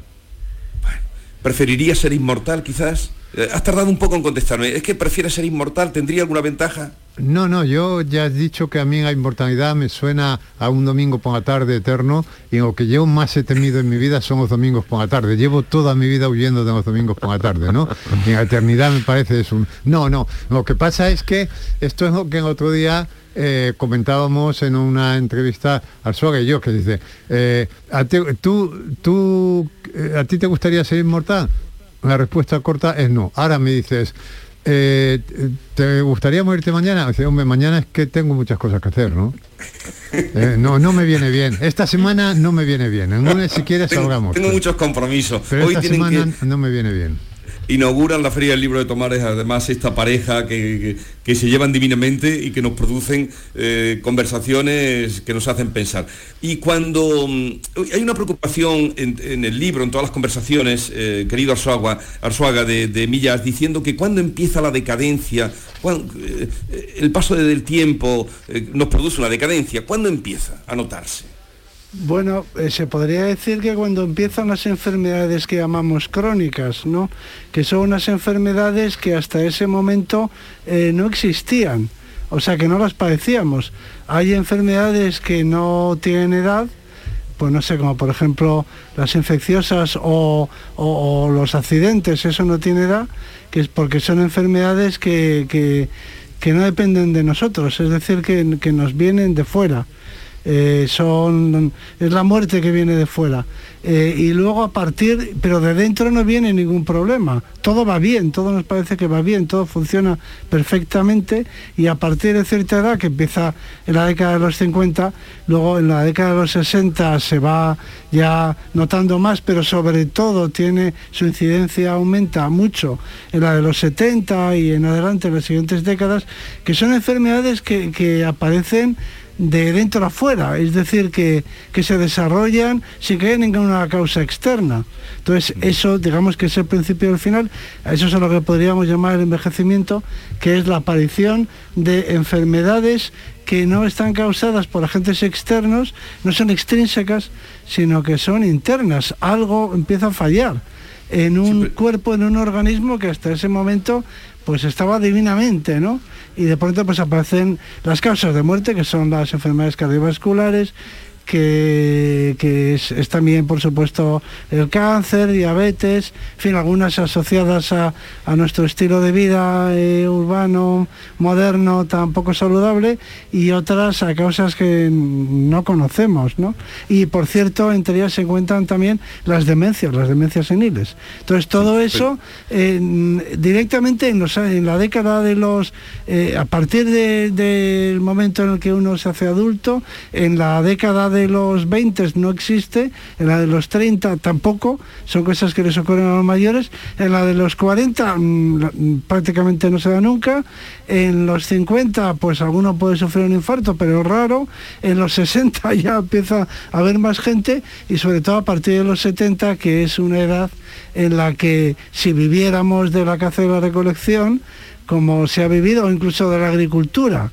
¿Preferiría ser inmortal quizás? Eh, Has tardado un poco en contestarme. ¿Es que prefieres ser inmortal? ¿Tendría alguna ventaja? No, no, yo ya he dicho que a mí la inmortalidad me suena a un domingo por la tarde eterno y lo que yo más he temido en mi vida son los domingos por la tarde. Llevo toda mi vida huyendo de los domingos por la tarde, ¿no? Y la eternidad me parece es un... No, no, lo que pasa es que esto es lo que el otro día eh, comentábamos en una entrevista al Suárez y yo, que dice, eh, ¿a, ti, tú, tú, ¿a ti te gustaría ser inmortal? La respuesta corta es no. Ahora me dices, eh, ¿te gustaría morirte mañana? Dice, hombre, mañana es que tengo muchas cosas que hacer, ¿no? Eh, no, no me viene bien. Esta semana no me viene bien. En lunes si quieres Tengo, salgamos. tengo muchos compromisos. Pero Hoy esta semana que no me viene bien. Inauguran la Feria del Libro de Tomares, además esta pareja que, que- se llevan divinamente y que nos producen eh, conversaciones que nos hacen pensar. Y cuando mm, hay una preocupación en, el libro, en todas las conversaciones, eh, querido Arzuaga, de, Millas, diciendo que cuando empieza la decadencia, cuan- eh, el paso del tiempo nos produce una decadencia, ¿cuándo empieza a notarse? Bueno, eh, se podría decir que cuando empiezan las enfermedades que llamamos crónicas, ¿no? Que son unas enfermedades que hasta ese momento eh, no existían, o sea que no las padecíamos. Hay enfermedades que no tienen edad, pues no sé, como por ejemplo las infecciosas o, los accidentes, eso no tiene edad, que es porque son enfermedades que, que- no dependen de nosotros, es decir, que nos vienen de fuera. Eh, son es la muerte que viene de fuera. Eh, y luego a partir pero de dentro no viene ningún problema. Todo va bien todo nos parece que va bien todo funciona perfectamente. Y a partir de cierta edad que empieza en la década de los 50 luego en la década de los 60 se va ya notando más pero sobre todo tiene su incidencia aumenta mucho en la de los 70 y en adelante en las siguientes décadas que son enfermedades que, que aparecen de dentro a fuera, es decir, que, que se desarrollan sin que haya ninguna causa externa. Entonces, eso, digamos que es el principio y el final, eso es a lo que podríamos llamar el envejecimiento, que es la aparición de enfermedades que no están causadas por agentes externos, no son extrínsecas, sino que son internas. Algo empieza a fallar en un cuerpo, en un organismo que hasta ese momento pues estaba divinamente, ¿no? Y de pronto pues aparecen las causas de muerte, que son las enfermedades cardiovasculares, que, que es, es también, por supuesto, el cáncer, diabetes, en fin, algunas asociadas a, a nuestro estilo de vida eh, urbano, moderno, tan poco saludable, y otras a causas que no conocemos, ¿no? Y, por cierto, entre ellas se encuentran también las demencias, las demencias seniles. Entonces, todo eso en- directamente en, los- en la década de los... eh, a partir de- del momento en el que uno se hace adulto, en la década de los 20 no existe, en la de los 30 tampoco, son cosas que les ocurren a los mayores, en la de los 40 mm, mm, prácticamente no se da nunca, en los 50 pues alguno puede sufrir un infarto, pero raro, en los 60 (laughs) ya empieza a haber más gente y sobre todo a partir de los 70 que es una edad en la que si viviéramos de la caza y la recolección, como se ha vivido, o incluso de la agricultura,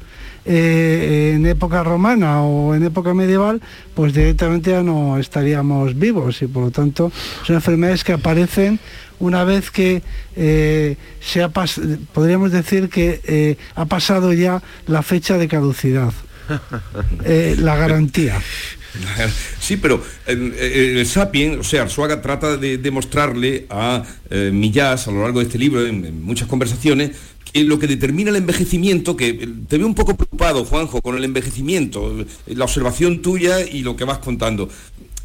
eh, en época romana o en época medieval, pues directamente ya no estaríamos vivos y por lo tanto son enfermedades que aparecen una vez que eh, se ha podríamos decir que eh, ha pasado ya la fecha de caducidad, (laughs) la garantía. Sí, pero el Sapien, o sea, Arzuaga trata de demostrarle a eh, Millás a lo largo de este libro, en, en muchas conversaciones, lo que determina el envejecimiento, que eh, te veo un poco preocupado, Juanjo, con el envejecimiento, eh, la observación tuya y lo que vas contando.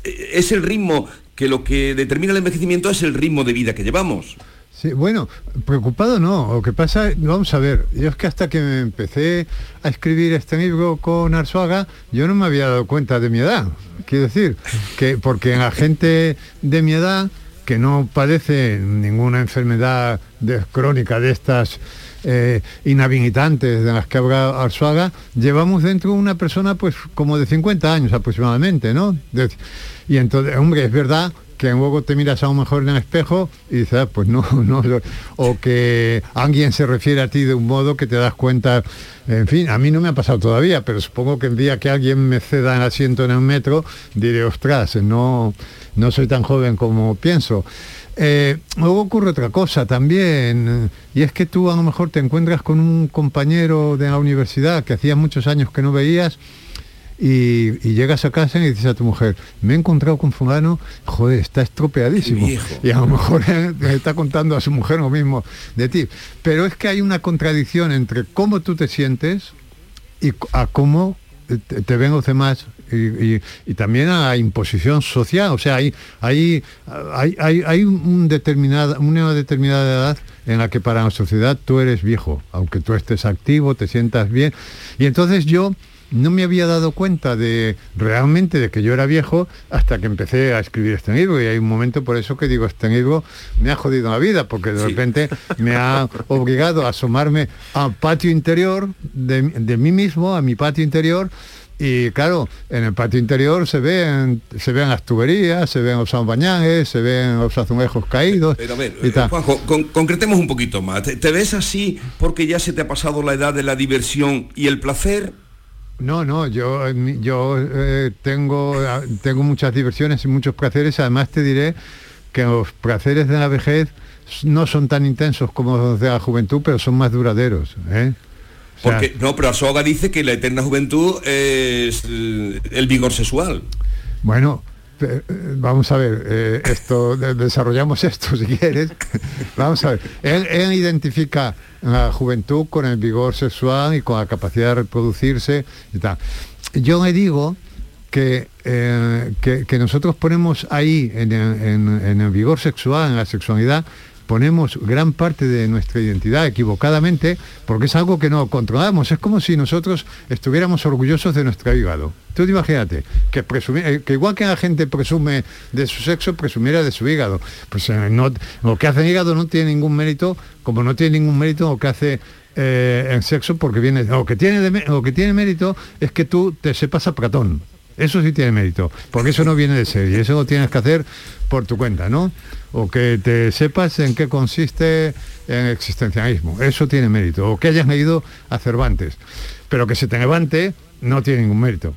Eh, Es el ritmo, que lo que determina el envejecimiento es el ritmo de vida que llevamos. Sí, bueno, preocupado no. Lo que pasa, vamos a ver, yo es que hasta que me empecé a escribir este libro con Arzuaga, yo no me había dado cuenta de mi edad. Quiero decir, que porque la gente de mi edad que no padece ninguna enfermedad crónica de estas eh, inhabilitantes de las que habla Arzuaga, llevamos dentro una persona pues como de 50 años aproximadamente, ¿no? De- y entonces, hombre, es verdad que luego te miras a lo mejor en el espejo y dices, ah, pues no, (laughs) no, o que alguien se refiere a ti de un modo que te das cuenta, en fin, a mí no me ha pasado todavía, pero supongo que el día que alguien me ceda el asiento en el metro, diré, ostras, no, no soy tan joven como pienso. Eh, luego ocurre otra cosa también, y es que tú a lo mejor te encuentras con un compañero de la universidad que hacía muchos años que no veías, y, llegas a casa y dices a tu mujer, me he encontrado con fulano, joder, está estropeadísimo. Y a lo mejor está contando a su mujer lo mismo de ti. Pero es que hay una contradicción entre cómo tú te sientes y a cómo te, ven los demás y, también a la imposición social. O sea, hay, hay, hay, hay un determinada, una determinada edad en la que para la sociedad tú eres viejo, aunque tú estés activo, te sientas bien. Y entonces yo no me había dado cuenta de realmente de que yo era viejo hasta que empecé a escribir este libro y hay un momento por eso que digo este libro me ha jodido la vida porque de repente me ha obligado a asomarme al patio interior de, mí mismo a mi patio interior y claro, en el patio interior se ven, se ven las tuberías, se ven los bañajes, se ven los azulejos caídos. Pero a ver, Juanjo, concretemos un poquito más. ¿Te, ves así porque ya se te ha pasado la edad de la diversión y el placer? No, no, yo, yo eh, tengo, tengo muchas diversiones y muchos placeres. Además te diré que los placeres de la vejez no son tan intensos como los de la juventud, pero son más duraderos. ¿eh? Porque, no, pero Asoga dice que la eterna juventud es el vigor sexual. Bueno, eh, vamos a ver, esto desarrollamos esto si quieres. (laughs) vamos a ver. él identifica la juventud con el vigor sexual y con la capacidad de reproducirse y tal. Yo le digo que, eh, que, nosotros ponemos ahí en el vigor sexual, en la sexualidad, ponemos gran parte de nuestra identidad equivocadamente porque es algo que no controlamos. Es como si nosotros estuviéramos orgullosos de nuestro hígado. Tú imagínate, que, eh, que igual que la gente presume de su sexo, presumiera de su hígado. Pues eh, no, lo que hace el hígado no tiene ningún mérito, como no tiene ningún mérito lo que hace eh, el sexo, porque viene, lo que, tiene lo que tiene mérito es que tú te sepas a Platón. Eso sí tiene mérito, porque eso no viene de serie, eso lo tienes que hacer por tu cuenta, ¿no? o que te sepas en qué consiste el existencialismo. Eso tiene mérito. O que hayas leído a Cervantes. Pero que se te levante no tiene ningún mérito.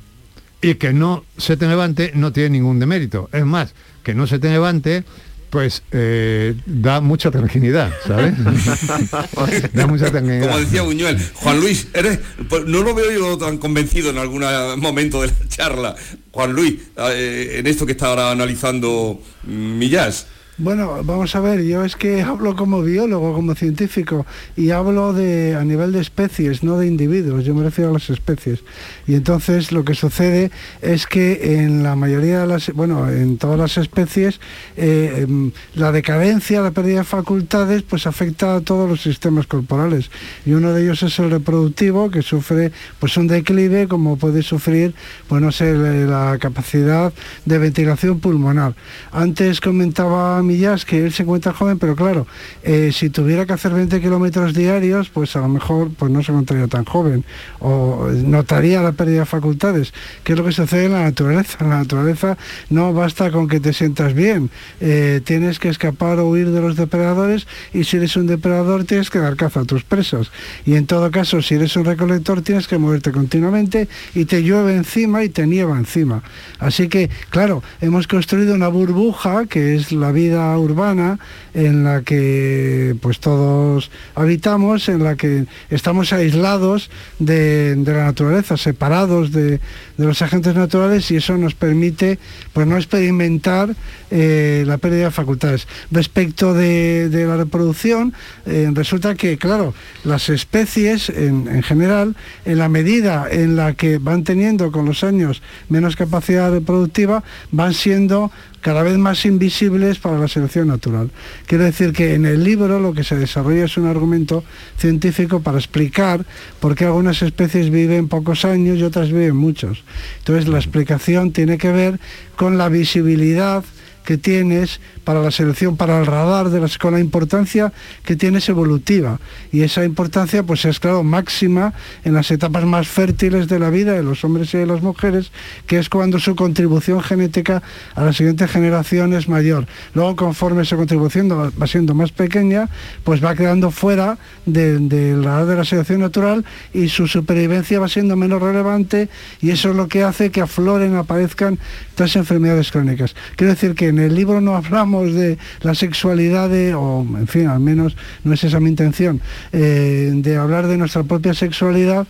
Y que no se te levante no tiene ningún demérito. Es más, que no se te levante pues eh, da mucha tranquilidad, ¿sabes? (laughs) da mucha tranquilidad. Como decía Buñuel, Juan Luis, eres, pues, no lo veo yo tan convencido en algún momento de la charla. Juan Luis, eh, en esto que está ahora analizando Millás. Bueno, vamos a ver, yo es que hablo como biólogo, como científico, y hablo de a nivel de especies, no de individuos, yo me refiero a las especies. Y entonces lo que sucede es que en la mayoría de las, bueno, en todas las especies, eh, em, la decadencia, la pérdida de facultades, pues afecta a todos los sistemas corporales. Y uno de ellos es el reproductivo, que sufre pues un declive, como puede sufrir, pues sé, la capacidad de ventilación pulmonar. Antes comentaba millas que él se encuentra joven, pero claro, eh, si tuviera que hacer 20 kilómetros diarios, pues a lo mejor pues no se encontraría tan joven o notaría la pérdida de facultades, que es lo que sucede en la naturaleza. En la naturaleza no basta con que te sientas bien, eh, tienes que escapar o huir de los depredadores y si eres un depredador tienes que dar caza a tus presas. Y en todo caso, si eres un recolector tienes que moverte continuamente y te llueve encima y te nieva encima. Así que, claro, hemos construido una burbuja que es la vida urbana en la que pues todos habitamos, en la que estamos aislados de, la naturaleza, separados de, los agentes naturales y eso nos permite pues no experimentar eh, la pérdida de facultades. Respecto de, la reproducción, eh, resulta que, claro, las especies en, en general, en la medida en la que van teniendo con los años menos capacidad reproductiva, van siendo cada vez más invisibles para la selección natural. Quiero decir que en el libro lo que se desarrolla es un argumento científico para explicar por qué algunas especies viven pocos años y otras viven muchos. Entonces la explicación tiene que ver con la visibilidad que tienes para la selección, para el radar de las, con la importancia que tienes evolutiva. Y esa importancia pues es claro máxima en las etapas más fértiles de la vida de los hombres y de las mujeres, que es cuando su contribución genética a la siguiente generación es mayor. Luego conforme esa contribución va siendo más pequeña, pues va quedando fuera del radar de la selección natural y su supervivencia va siendo menos relevante y eso es lo que hace que afloren, aparezcan todas enfermedades crónicas. Quiero decir que en el libro no hablamos de la sexualidad, o en fin, al menos no es esa mi intención, eh, de hablar de nuestra propia sexualidad,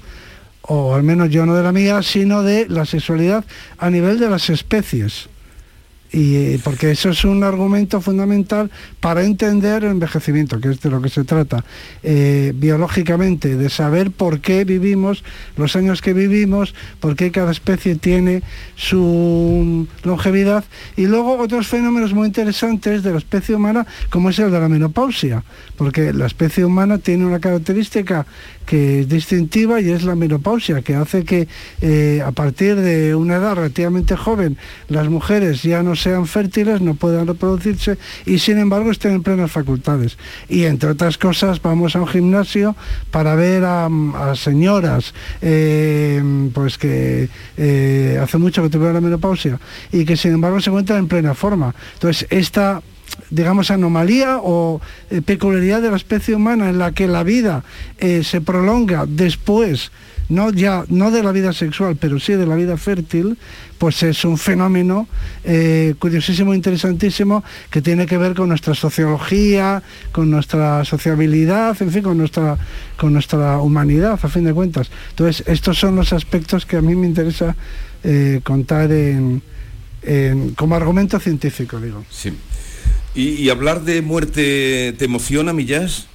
o al menos yo no de la mía, sino de la sexualidad a nivel de las especies y eh, porque eso es un argumento fundamental para entender el envejecimiento, que es de lo que se trata. Eh, biológicamente, de saber por qué vivimos los años que vivimos, por qué cada especie tiene su longevidad y luego otros fenómenos muy interesantes de la especie humana, como es el de la menopausia, porque la especie humana tiene una característica que es distintiva y es la menopausia, que hace que eh, a partir de una edad relativamente joven las mujeres ya no sean fértiles, no puedan reproducirse y sin embargo estén en plenas facultades. Y entre otras cosas vamos a un gimnasio para ver a, señoras eh, pues que eh, hace mucho que tuvieron la menopausia y que sin embargo se encuentran en plena forma. Entonces esta digamos, anomalía o eh, peculiaridad de la especie humana en la que la vida se prolonga después, no ya, no de la vida sexual, pero sí de la vida fértil, pues es un fenómeno eh, curiosísimo, interesantísimo, que tiene que ver con nuestra sociología, con nuestra sociabilidad, en fin, con nuestra, con nuestra humanidad, a fin de cuentas. Entonces, estos son los aspectos que a mí me interesa contar en, como argumento científico, digo. Sí. ¿Y, hablar de muerte te emociona, Millás?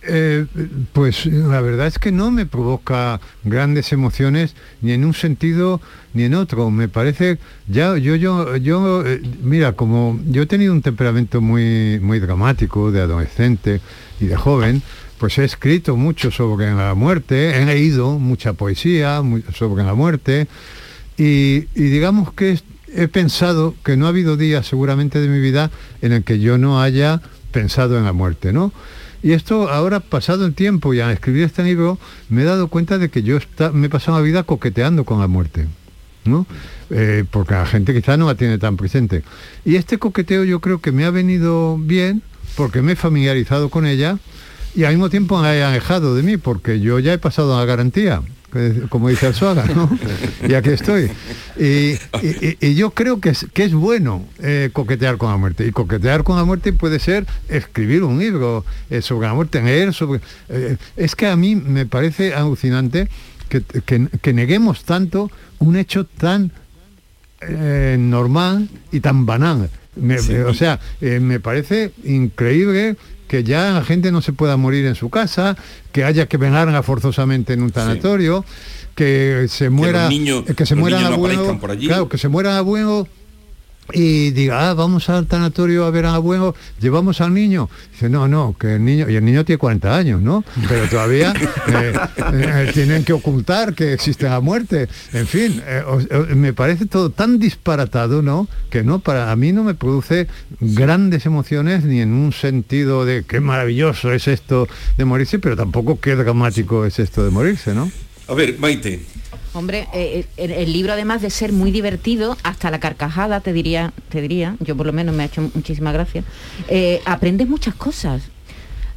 Eh, pues la verdad es que no me provoca grandes emociones ni en un sentido ni en otro. Me parece, ya yo, yo, yo, eh, mira, como yo he tenido un temperamento muy, muy dramático de adolescente y de joven, pues he escrito mucho sobre la muerte, he leído mucha poesía sobre la muerte y, y digamos que he pensado que no ha habido días seguramente de mi vida en el que yo no haya pensado en la muerte, ¿no? Y esto ahora, pasado el tiempo y al escribir este libro, me he dado cuenta de que yo me he pasado la vida coqueteando con la muerte, ¿no? Eh, porque la gente quizá no la tiene tan presente. Y este coqueteo yo creo que me ha venido bien porque me he familiarizado con ella y al mismo tiempo me ha alejado de mí porque yo ya he pasado a la garantía como dice Arzuaga, ¿no? (laughs) y aquí estoy. Y, yo creo que es, que es bueno eh, coquetear con la muerte. Y coquetear con la muerte puede ser escribir un libro eh, sobre la muerte, leer sobre... Eh, es que a mí me parece alucinante que, neguemos tanto un hecho tan normal y tan banal. o sea, me parece increíble que ya la gente no se pueda morir en su casa, que haya que vengarla forzosamente en un tanatorio, que se muera, que, se muera abuelo, claro, que se muera abuelo y diga, ah, vamos al tanatorio a ver a abuelo, llevamos al niño. Dice, no, no, que el niño, y el niño tiene 40 años, ¿no? Pero todavía (laughs) eh, eh, tienen que ocultar que existe la muerte. En fin, eh, me parece todo tan disparatado, ¿no? Que no, para a mí no me produce grandes emociones ni en un sentido de qué maravilloso es esto de morirse, pero tampoco qué dramático es esto de morirse, ¿no? A ver, Maite, Hombre, eh, eh, el, libro además de ser muy divertido, hasta la carcajada te diría, te diría, yo por lo menos me ha hecho muchísima gracia, eh, aprendes muchas cosas.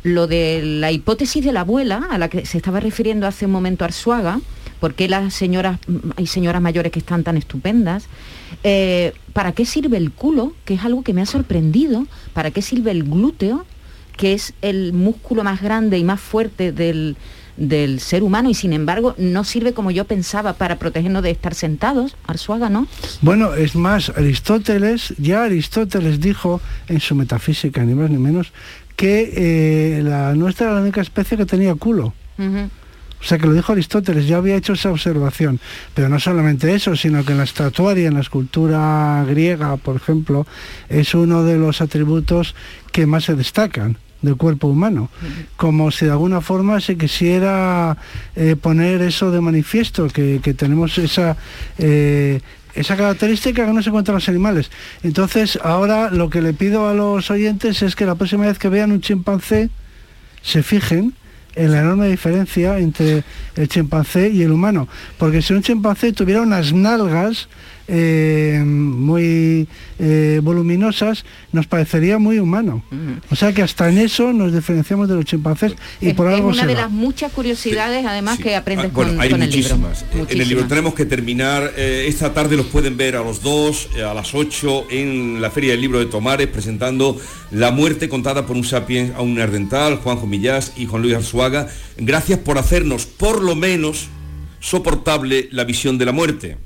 Lo de la hipótesis de la abuela, a la que se estaba refiriendo hace un momento Arsuaga, ¿por qué las señoras, hay señoras mayores que están tan estupendas? ¿Para qué sirve el culo? Que es algo que me ha sorprendido. ¿Para qué sirve el glúteo? Que es el músculo más grande y más fuerte del, del ser humano y sin embargo no sirve como yo pensaba para protegernos de estar sentados, Arsuaga, ¿no? Bueno, es más, Aristóteles, ya Aristóteles dijo en su metafísica, ni más ni menos, que eh, la nuestra era la única especie que tenía culo. O sea que lo dijo Aristóteles, ya había hecho esa observación. Pero no solamente eso, sino que en la estatuaria, en la escultura griega, por ejemplo, es uno de los atributos que más se destacan del cuerpo humano, como si de alguna forma se quisiera eh, poner eso de manifiesto, que, que tenemos esa, eh, esa característica que no se encuentra en los animales. Entonces, ahora lo que le pido a los oyentes es que la próxima vez que vean un chimpancé, se fijen en la enorme diferencia entre el chimpancé y el humano. Porque si un chimpancé tuviera unas nalgas eh, muy eh, voluminosas, nos parecería muy humano. O sea que hasta en eso nos diferenciamos de los chimpancés y Es, por es algo una se de va. las muchas curiosidades, además, que aprendes Ah, bueno, con, hay con el libro. muchísimas. Eh, En el libro Muchísimas. tenemos que terminar. eh, esta tarde los pueden ver a los dos, eh, a las 8, en la Feria del Libro de Tomares, presentando La muerte contada por un sapiens a un ardental, Juanjo Millás y Juan Luis Arzuaga. Gracias por hacernos, por lo menos, soportable la visión de la muerte.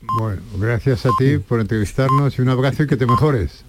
Bueno, gracias a ti por entrevistarnos y un abrazo y que te mejores.